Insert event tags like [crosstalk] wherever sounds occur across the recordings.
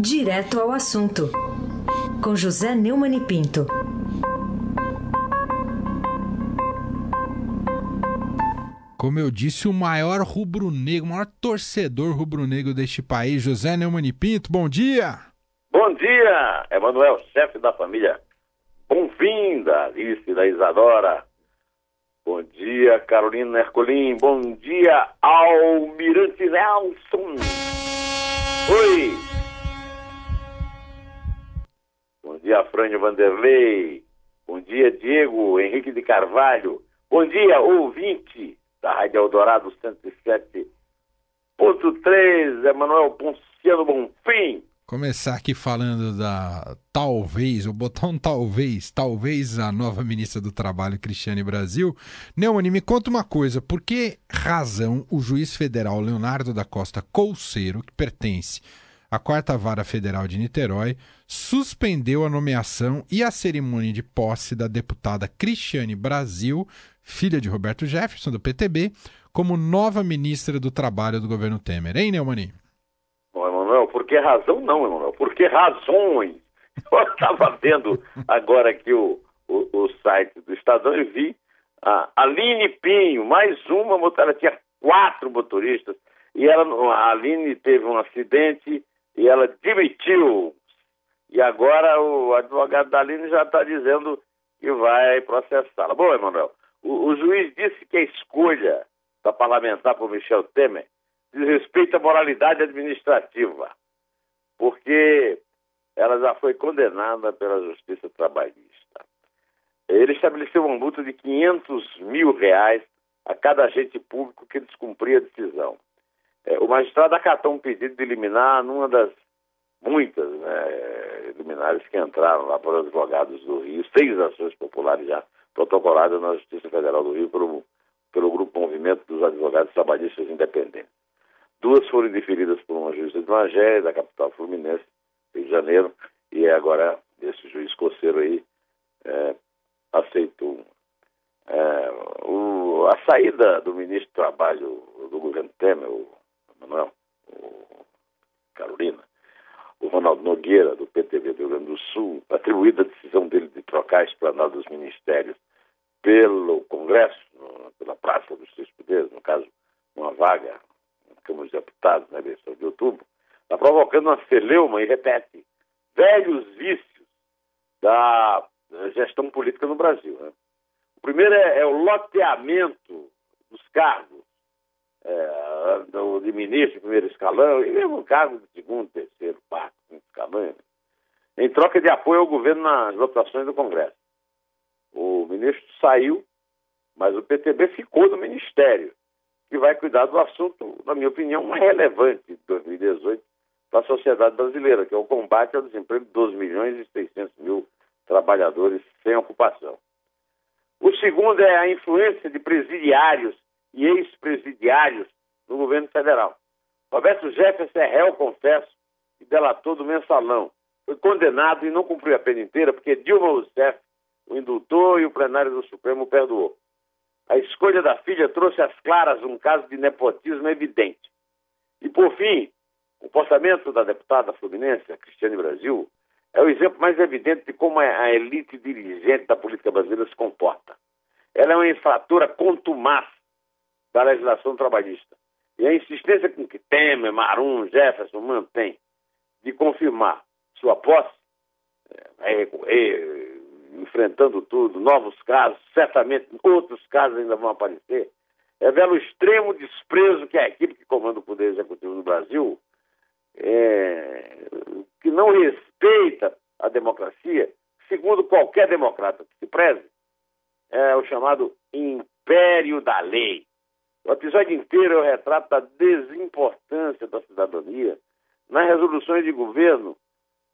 Direto ao assunto, com José Neumann e Pinto. Como eu disse, o maior rubro-negro, o maior torcedor rubro-negro deste país, José Neumann e Pinto, bom dia! Bom dia, Emanuel, chefe da família. Bom-vinda, Alice da Isadora. Bom dia, Carolina Herculin. Bom dia, Almirante Nelson. Oi. Bom dia, Frânio Vanderlei. Bom dia, Diego Henrique de Carvalho. Bom dia, ouvinte da Rádio Eldorado 107.3, Emanuel Ponciano Bonfim. Começar aqui falando da talvez, vou botar um talvez, talvez a nova ministra do Trabalho, Cristiane Brasil. Neumann, me conta uma coisa, por que razão o juiz federal Leonardo da Costa Colceiro, que pertence à Quarta Vara Federal de Niterói, suspendeu a nomeação e a cerimônia de posse da deputada Cristiane Brasil, filha de Roberto Jefferson, do PTB, como nova ministra do Trabalho do governo Temer. Hein, Neumann? Emanuel, por que razão não, Emanuel? Por que razões? [laughs] Eu estava vendo agora aqui o, o, o, site do Estadão e vi a Aline Pinho, mais uma ela tinha quatro motoristas, e ela, a Aline teve um acidente e ela demitiu. E agora o advogado da Aline já está dizendo que vai processá-la. Bom, Emanuel, o, o juiz disse que a escolha da parlamentar por Michel Temer diz respeito à moralidade administrativa, porque ela já foi condenada pela Justiça Trabalhista. Ele estabeleceu uma multa de 500 mil reais a cada agente público que descumpria a decisão. É, o magistrado acatou um pedido de eliminar numa das muitas né, liminares que entraram lá por advogados do Rio, seis ações populares já protocoladas na Justiça Federal do Rio pelo, pelo Grupo Movimento dos Advogados Trabalhistas Independentes. Duas foram deferidas por uma juíza de Magé, da capital fluminense, Rio de Janeiro, e agora esse juiz coceiro aí é, aceitou. É, o, a saída do ministro do Trabalho do governo Temer, o Manuel, o Carolina, o Ronaldo Nogueira, do PTB do Rio Grande do Sul, atribuída a decisão dele de trocar a esplanada dos ministérios pelo Congresso, pela Praça dos Três Poderes, no caso, uma vaga Câmara dos Deputados na eleição de outubro, está provocando uma celeuma, e repete, velhos vícios da gestão política no Brasil. Né? O primeiro é, é, o loteamento dos cargos é, do, de ministro de primeiro escalão e mesmo cargo de segundo, terceiro, quarto, quinto escalão, né? em troca de apoio ao governo nas votações do Congresso. O ministro saiu, mas o PTB ficou no ministério que vai cuidar do assunto, na minha opinião, mais relevante de 2018 para a sociedade brasileira, que é o combate ao desemprego de 12 milhões e 600 mil trabalhadores sem ocupação. O segundo é a influência de presidiários e ex-presidiários no governo federal. Roberto Jefferson é réu, confesso, e delator do mensalão. Foi condenado e não cumpriu a pena inteira porque Dilma Rousseff o indultou e o plenário do Supremo perdoou. A escolha da filha trouxe às claras um caso de nepotismo evidente. E, por fim, o comportamento da deputada fluminense, Cristiane Brasil, é o exemplo mais evidente de como a elite dirigente da política brasileira se comporta. Ela é uma infratora contumaz da legislação trabalhista. E a insistência com que Temer, Marum, Jefferson mantém de confirmar sua posse é, é, enfrentando tudo, novos casos, certamente outros casos ainda vão aparecer, revela o extremo desprezo que a equipe que comanda o Poder Executivo no Brasil, é, que não respeita a democracia, segundo qualquer democrata que se preze, é o chamado império da lei. O episódio inteiro é o retrato da desimportância da cidadania nas resoluções de governo,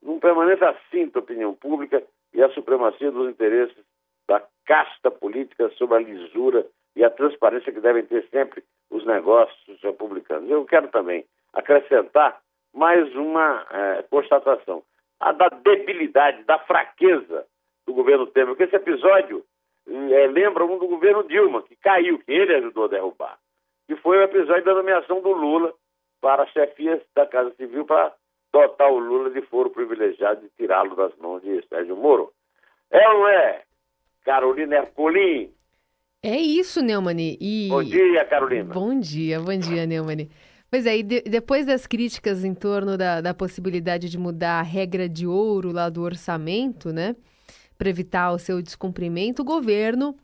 num permanente assinto à opinião pública e a supremacia dos interesses da casta política sobre a lisura e a transparência que devem ter sempre os negócios republicanos. Eu quero também acrescentar mais uma é, constatação: a da debilidade, da fraqueza do governo Temer, porque esse episódio é, lembra um do governo Dilma, que caiu, que ele ajudou a derrubar, que foi o episódio da nomeação do Lula para a chefia da Casa Civil para dotar o Lula de foro privilegiado de tirá-lo das mãos de Sérgio Moro. É ou não é? Carolina Ercolim. É isso, Neumani. E... Bom dia, Carolina. Bom dia, bom dia, Neumani. Pois é, e de, depois das críticas em torno da, da possibilidade de mudar a regra de ouro lá do orçamento, né? Para evitar o seu descumprimento, o governo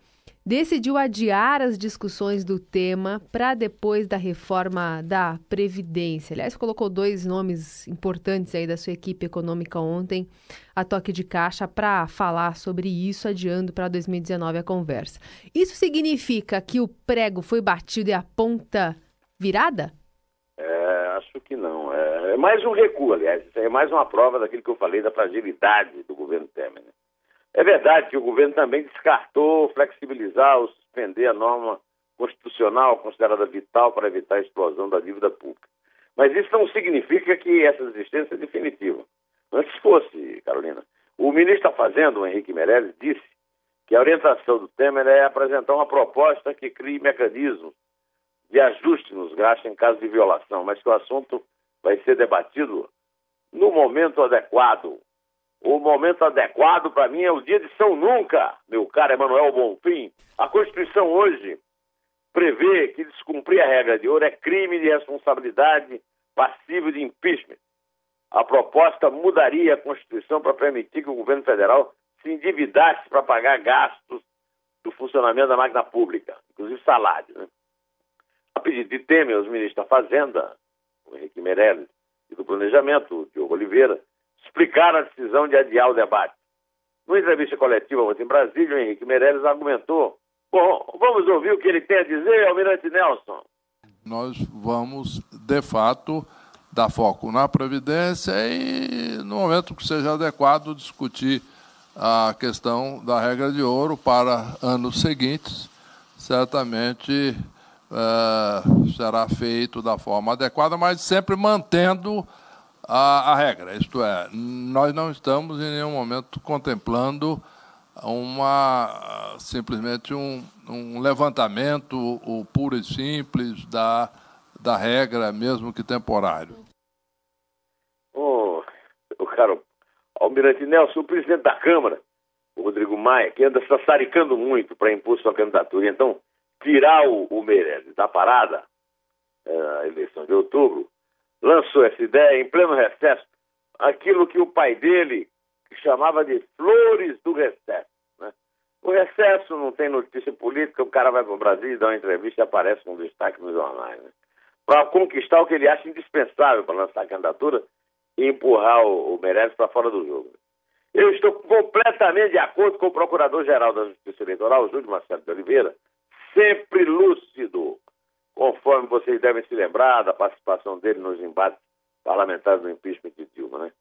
decidiu adiar as discussões do tema para depois da reforma da Previdência. Aliás, colocou dois nomes importantes aí da sua equipe econômica ontem, a toque de caixa, para falar sobre isso, adiando para 2019 a conversa. Isso significa que o prego foi batido e a ponta virada? É, acho que não. É, é mais um recuo, aliás. é mais uma prova daquilo que eu falei da fragilidade do governo Temer. Né? É verdade que o governo também descartou flexibilizar ou suspender a norma constitucional considerada vital para evitar a explosão da dívida pública. Mas isso não significa que essa desistência é definitiva. Antes fosse, Carolina. O ministro da Fazenda, o Henrique Meirelles, disse que a orientação do Temer é apresentar uma proposta que crie mecanismos de ajuste nos gastos em caso de violação, mas que o assunto vai ser debatido no momento adequado, o momento adequado para mim é o dia de São Nunca, meu caro Emanuel Bonfim. A Constituição hoje prevê que descumprir a regra de ouro é crime de responsabilidade passivo de impeachment. A proposta mudaria a Constituição para permitir que o governo federal se endividasse para pagar gastos do funcionamento da máquina pública, inclusive salário. Né? A pedido de Temer, os ministros da Fazenda, o Henrique Meirelles, e do Planejamento, o Diogo Oliveira, explicaram a decisão de adiar o debate. Numa entrevista coletiva ontem em Brasília, o Henrique Meirelles argumentou. Bom, vamos ouvir o que ele tem a dizer, Almirante Nelson. Nós vamos, de fato, dar foco na Previdência e, no momento que seja adequado, discutir a questão da regra de ouro para anos seguintes. Certamente é, será feito da forma adequada, mas sempre mantendo a, a regra. Isto é, nós não estamos em nenhum momento contemplando uma simplesmente um, um levantamento o puro e simples da, da regra, mesmo que temporário. O cara, Almirante Nelson, o presidente da Câmara, o Rodrigo Maia, que anda sassaricando muito para impor sua candidatura, então tirar o, o Meirelles da parada, é, a eleição de outubro, lançou essa ideia em pleno recesso, aquilo que o pai dele chamava de flores do recesso. Né? O recesso não tem notícia política, o cara vai para o Brasil e dá uma entrevista e aparece um destaque nos jornais. Né? Para conquistar o que ele acha indispensável para lançar a candidatura e empurrar o, o Meirelles para fora do jogo. Eu estou completamente de acordo com o Procurador-Geral da Justiça Eleitoral, Júlio Marcelo de Oliveira, sempre lúcido, conforme vocês devem se lembrar da participação dele nos embates parlamentares do impeachment de Dilma. Né?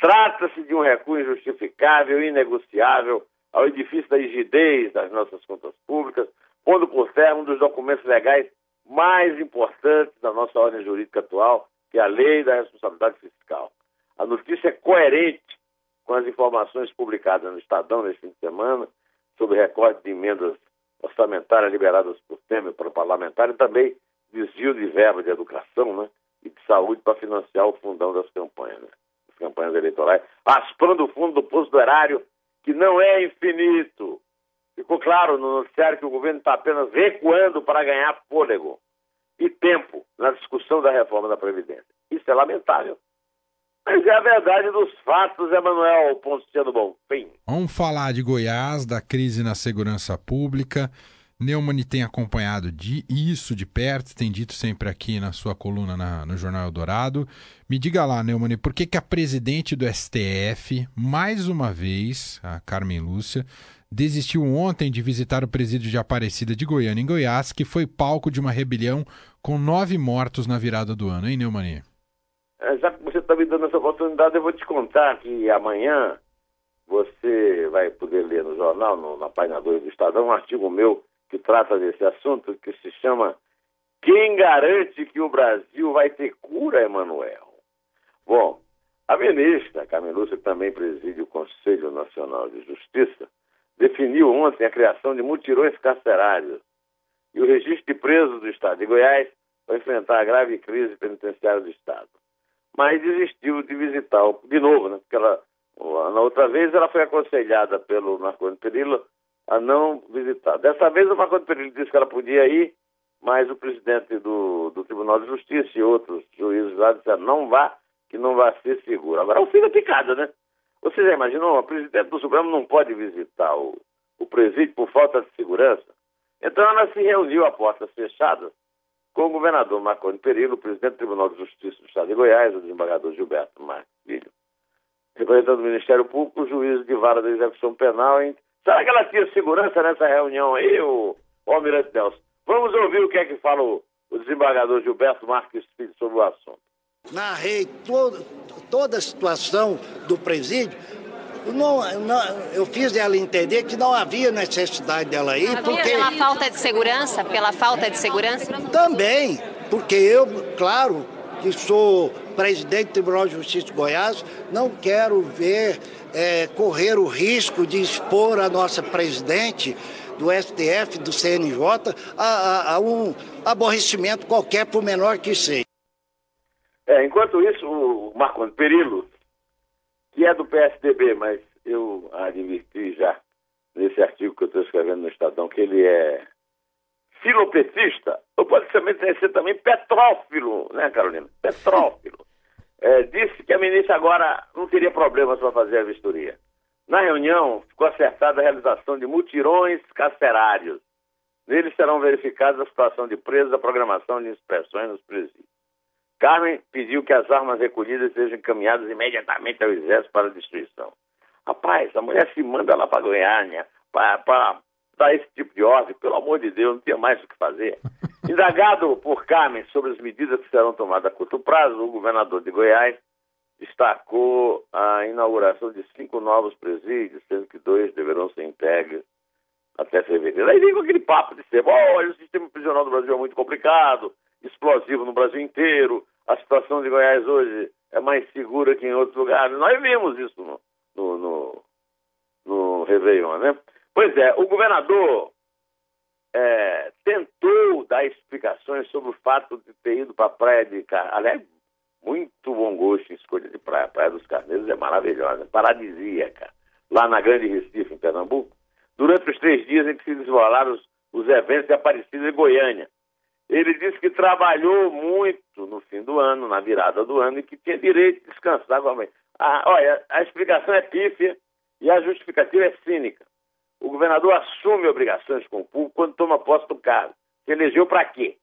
Trata-se de um recuo injustificável e inegociável ao edifício da rigidez das nossas contas públicas, pondo por terra um dos documentos legais mais importantes da nossa ordem jurídica atual, que é a Lei da Responsabilidade Fiscal. A notícia é coerente com as informações publicadas no Estadão neste fim de semana sobre recorte de emendas orçamentárias liberadas por Temer para o parlamentar e também desvio de verba de educação né, e de saúde para financiar o fundão das campanhas, né, das campanhas eleitorais, aspirando o fundo do posto do erário, que não é infinito. Ficou claro no noticiário que o governo está apenas recuando para ganhar fôlego e tempo na discussão da reforma da Previdência. Isso é lamentável. Mas é a verdade dos fatos, Emanuel Ponciano Bonfim. Vamos falar de Goiás, da crise na segurança pública. Neumann tem acompanhado de isso de perto, tem dito sempre aqui na sua coluna na, no Jornal Eldorado. Me diga lá, Neumann, por que, que a presidente do STF, mais uma vez, a Carmen Lúcia, desistiu ontem de visitar o presídio de Aparecida de Goiânia, em Goiás, que foi palco de uma rebelião com nove mortos na virada do ano, hein, Neumann? É, já que você está me dando essa oportunidade, eu vou te contar que amanhã você vai poder ler no jornal, no, na página 2 do Estadão, um artigo meu que trata desse assunto, que se chama Quem garante que o Brasil vai ter cura, Emanuel? Bom, a ministra Carmen Lúcia, que também preside o Conselho Nacional de Justiça, definiu ontem a criação de mutirões carcerários e o registro de presos do Estado de Goiás para enfrentar a grave crise penitenciária do Estado. Mas desistiu de visitar de novo, né? Porque ela, na outra vez ela foi aconselhada pelo Marconi Perillo a não visitar. Dessa vez o Marconi Perillo disse que ela podia ir, mas o presidente do, do Tribunal de Justiça e outros juízes lá disseram não vá, que não vai ser seguro. Agora o fim da picada, né? Você já imaginou? O presidente do Supremo não pode visitar o, o presídio por falta de segurança. Então ela se reuniu a portas fechadas com o governador Marconi Perillo, o presidente do Tribunal de Justiça do Estado de Goiás, o desembargador Gilberto Marques Filho, representante do Ministério Público, o juiz de vara da execução penal. Hein? Será que ela tinha segurança nessa reunião aí, o, o Almirante Nelson? Vamos ouvir o que é que fala o, o desembargador Gilberto Marques Filho sobre o assunto. Narrei todo, toda a situação do presídio não, não, eu fiz ela entender que não havia necessidade dela ir. Havia porque... pela falta de segurança? Pela falta de segurança? Também, porque eu, claro, que sou presidente do Tribunal de Justiça de Goiás, não quero ver é, correr o risco de expor a nossa presidente do STF, do CNJ, a, a, a um aborrecimento qualquer, por menor que seja. É, enquanto isso, o Marco Perillo que é do PSDB, mas eu adverti já nesse artigo que eu estou escrevendo no Estadão que ele é filopetista, ou pode ser também petrófilo, né, Carolina? Petrófilo. É, disse que a ministra agora não teria problemas para fazer a vistoria. Na reunião, ficou acertada a realização de mutirões carcerários. Neles serão verificadas a situação de presos, a programação de inspeções nos presídios. Carmen pediu que as armas recolhidas sejam encaminhadas imediatamente ao exército para destruição. Rapaz, a mulher se manda lá para Goiânia para dar esse tipo de ordem, pelo amor de Deus, não tinha mais o que fazer. [laughs] Indagado por Carmen sobre as medidas que serão tomadas a curto prazo, o governador de Goiás destacou a inauguração de cinco novos presídios, sendo que dois deverão ser entregues até fevereiro. Aí vem com aquele papo de ser, olha, o sistema prisional do Brasil é muito complicado, explosivo no Brasil inteiro, a situação de Goiás hoje é mais segura que em outros lugares. Nós vimos isso no, no, no, no Réveillon, né? Pois é, o governador é, tentou dar explicações sobre o fato de ter ido para a praia de Carneiros. Aliás, muito bom gosto em escolha de praia. A Praia dos Carneiros é maravilhosa, paradisíaca. Lá na Grande Recife, em Pernambuco, durante os três dias em que se desenrolaram os, os eventos de Aparecida e Goiânia. Ele disse que trabalhou muito no fim do ano, na virada do ano, e que tinha direito de descansar. Ah, olha, a explicação é pífia e a justificativa é cínica. O governador assume obrigações com o público quando toma posse do cargo. Se elegeu para quê?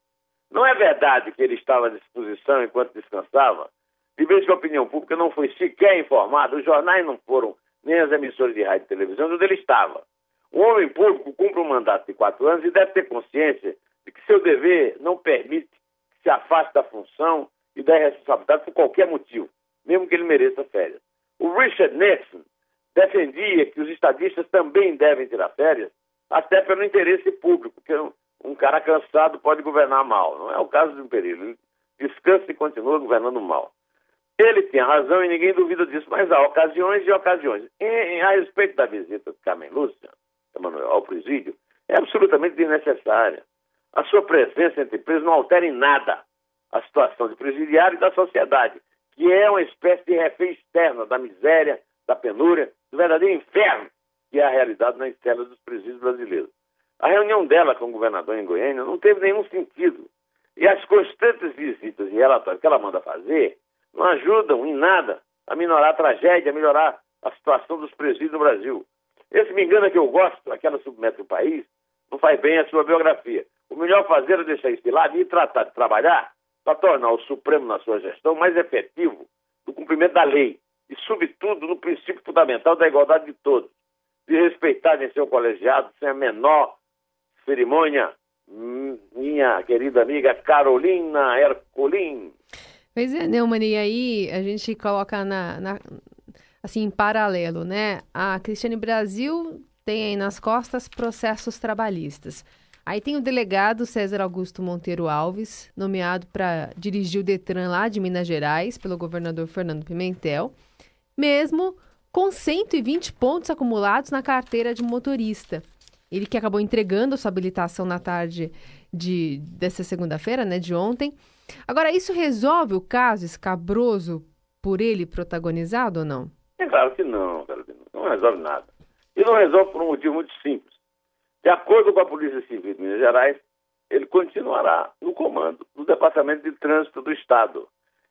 Não é verdade que ele estava à disposição enquanto descansava? De vez que a opinião pública não foi sequer informada, os jornais não foram, nem as emissoras de rádio e televisão, onde ele estava. Um homem público cumpre um mandato de quatro anos e deve ter consciência que seu dever não permite que se afaste da função e da responsabilidade por qualquer motivo, mesmo que ele mereça férias. O Richard Nixon defendia que os estadistas também devem tirar férias, até pelo interesse público, porque um cara cansado pode governar mal. Não é o caso do Perillo. Ele descansa e continua governando mal. Ele tem razão e ninguém duvida disso, mas há ocasiões e ocasiões. E, em, a respeito da visita de Carmen Lúcia, ao presídio, é absolutamente desnecessária. A sua presença entre presos não altera em nada a situação de presidiário e da sociedade, que é uma espécie de refém externa da miséria, da penúria, do verdadeiro inferno que é a realidade nas celas dos presídios brasileiros. A reunião dela com o governador em Goiânia não teve nenhum sentido. E as constantes visitas e relatórios que ela manda fazer não ajudam em nada a minorar a tragédia, a melhorar a situação dos presídios no Brasil. Esse me engana que eu gosto, aquela submete o país, não faz bem a sua biografia. O melhor fazer é deixar isso de lado e tratar de trabalhar para tornar o Supremo, na sua gestão, mais efetivo no cumprimento da lei e, sobretudo, no princípio fundamental da igualdade de todos, de respeitarem seu colegiado sem a menor cerimônia. Minha querida amiga Carolina Herculin. Pois é, Neumann, e aí a gente coloca na, na, assim, em paralelo, né? A Cristiane Brasil tem aí nas costas processos trabalhistas. Aí tem o delegado César Augusto Monteiro Alves, nomeado para dirigir o Detran lá de Minas Gerais, pelo governador Fernando Pimentel, mesmo com 120 pontos acumulados na carteira de motorista. Ele que acabou entregando sua habilitação na tarde de, dessa segunda-feira, né, de ontem. Agora, isso resolve o caso escabroso por ele protagonizado ou não? É claro que não, Carolina. Não resolve nada. E não resolve por um motivo muito simples. De acordo com a Polícia Civil de Minas Gerais, ele continuará no comando do Departamento de Trânsito do Estado.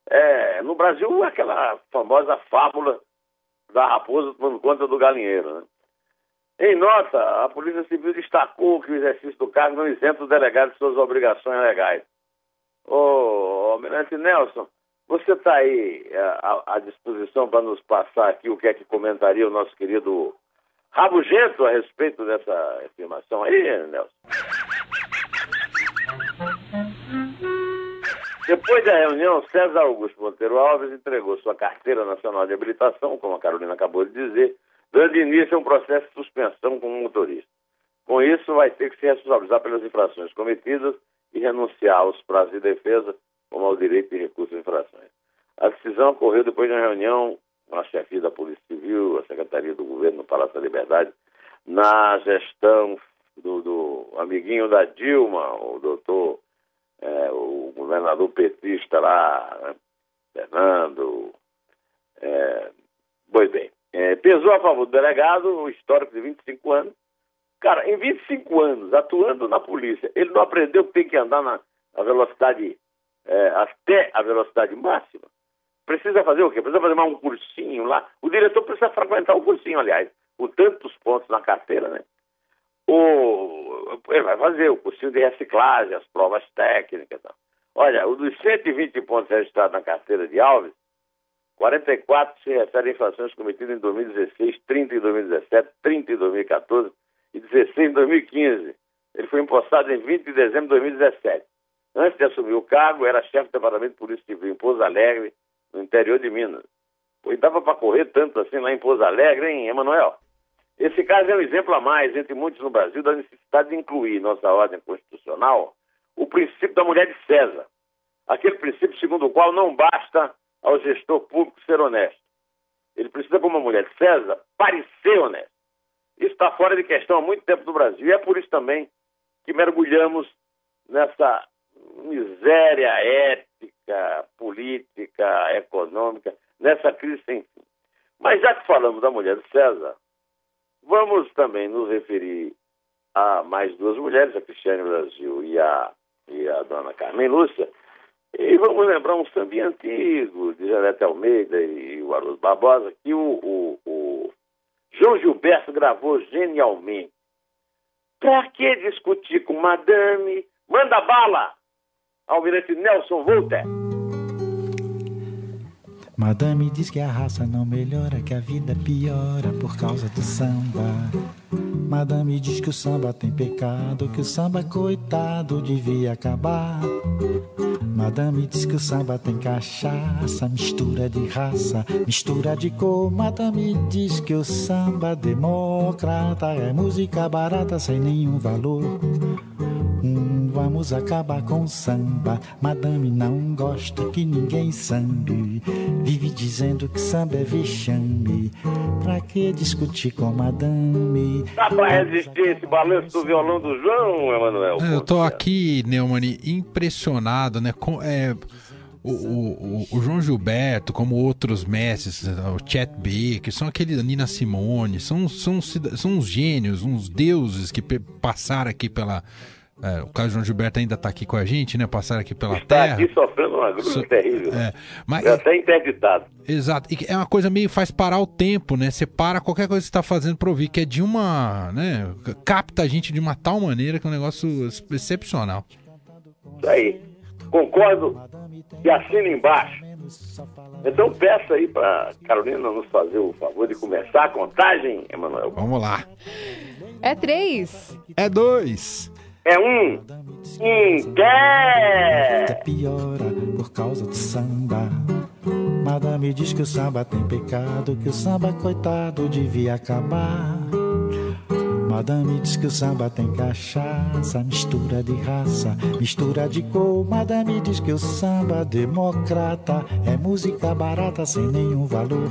É, no Brasil, aquela famosa fábula da raposa tomando conta do galinheiro. Né? Em nota, a Polícia Civil destacou que o exercício do cargo não isenta o delegado de suas obrigações legais. Ô, Almirante Nelson, você está aí é, à, à disposição para nos passar aqui o que é que comentaria o nosso querido Rabugento a respeito dessa afirmação aí, Nelson? Depois da reunião, César Augusto Monteiro Alves entregou sua carteira nacional de habilitação, como a Carolina acabou de dizer, dando início a um processo de suspensão como motorista. Com isso, vai ter que se responsabilizar pelas infrações cometidas e renunciar aos prazos de defesa, como ao direito de recurso de infrações. A decisão ocorreu depois de uma reunião com a chefia da Polícia Civil, a Secretaria do Governo no Palácio da Liberdade, na gestão do, do amiguinho da Dilma, o doutor, é, o governador petista lá, né? Fernando. É, pois bem, é, pesou a favor do delegado o histórico de 25 anos. Cara, em 25 anos, atuando na polícia, ele não aprendeu que tem que andar na, na velocidade, é, até a velocidade máxima. Precisa fazer o quê? Precisa fazer mais um cursinho lá. O diretor precisa frequentar o cursinho, aliás, com tantos pontos na carteira, né? O, ele vai fazer o cursinho de reciclagem, as provas técnicas. Tal. Olha, dos 120 pontos registrados na carteira de Alves, 44 se referem a infrações cometidas em 2016, 30 em 2017, 30 em 2014 e 16 em 2015. Ele foi empossado em 20 de dezembro de 2017. Antes de assumir o cargo, era chefe do Departamento de Polícia Civil em Pouso Alegre, no interior de Minas. Pois dava para correr tanto assim lá em Pouso Alegre, hein, Emanuel? Esse caso é um exemplo a mais, entre muitos no Brasil, da necessidade de incluir em nossa ordem constitucional o princípio da mulher de César. Aquele princípio segundo o qual não basta ao gestor público ser honesto. Ele precisa, como uma mulher de César, parecer honesto. Isso está fora de questão há muito tempo no Brasil. E é por isso também que mergulhamos nessa miséria ética, política, econômica, nessa crise sem fim. Mas já que falamos da mulher de César, vamos também nos referir a mais duas mulheres, a Cristiane Brasil e a, e a dona Carmen Lúcia, e vamos lembrar um samba antigo de Janete Almeida e o Haroldo Barbosa, que o, o, o João Gilberto gravou genialmente. Pra que discutir com Madame? Manda bala! Almirante Nelson Volter. Madame diz que a raça não melhora, que a vida piora por causa do samba. Madame diz que o samba tem pecado, que o samba, coitado, devia acabar. Madame diz que o samba tem cachaça, mistura de raça, mistura de cor. Madame diz que o samba democrata é música barata sem nenhum valor. Vamos acabar com o samba. Madame não gosta que ninguém sambe. Vive dizendo que samba é vexame. Pra que discutir com madame? Dá pra resistir esse balanço do violão do João, Emanuel? Eu tô aqui, Neumani, impressionado, né? Com, é, o, o, o, João Gilberto, como outros mestres, o Chet Baker, são aqueles Nina Simone, são, são, são uns gênios, uns deuses que passaram aqui pela é, o caso João Gilberto ainda está aqui com a gente, né? Passar aqui pela está terra. Está aqui sofrendo uma gruta so... terrível. É, mas... é até interditado. Exato. E é uma coisa meio faz parar o tempo, né? Você para qualquer coisa que você está fazendo para ouvir, que é de uma. né? Capta a gente de uma tal maneira que é um negócio excepcional. Isso aí. Concordo e assina embaixo. Então peça aí para Carolina nos fazer o favor de começar a contagem, Emanuel. Vamos lá. É três. É dois é um Inter. piora por causa do samba. Madame diz que o samba tem pecado, que o samba, coitado, devia acabar. Madame diz que o samba tem cachaça, mistura de raça, mistura de cor. Madame diz que o samba democrata é música barata sem nenhum valor.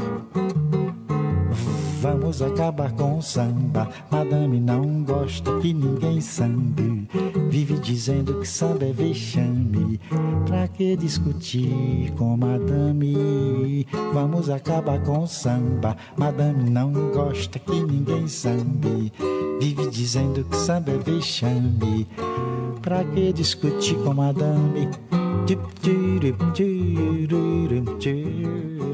Vamos acabar com o samba. Madame não gosta que ninguém sambe. Vive dizendo que samba é vexame. Pra que discutir com madame? Vamos acabar com o samba. Madame não gosta que ninguém sambe. Vive dizendo que samba é vexame. Pra que discutir com madame? Tip, tip, tip, tip, tip.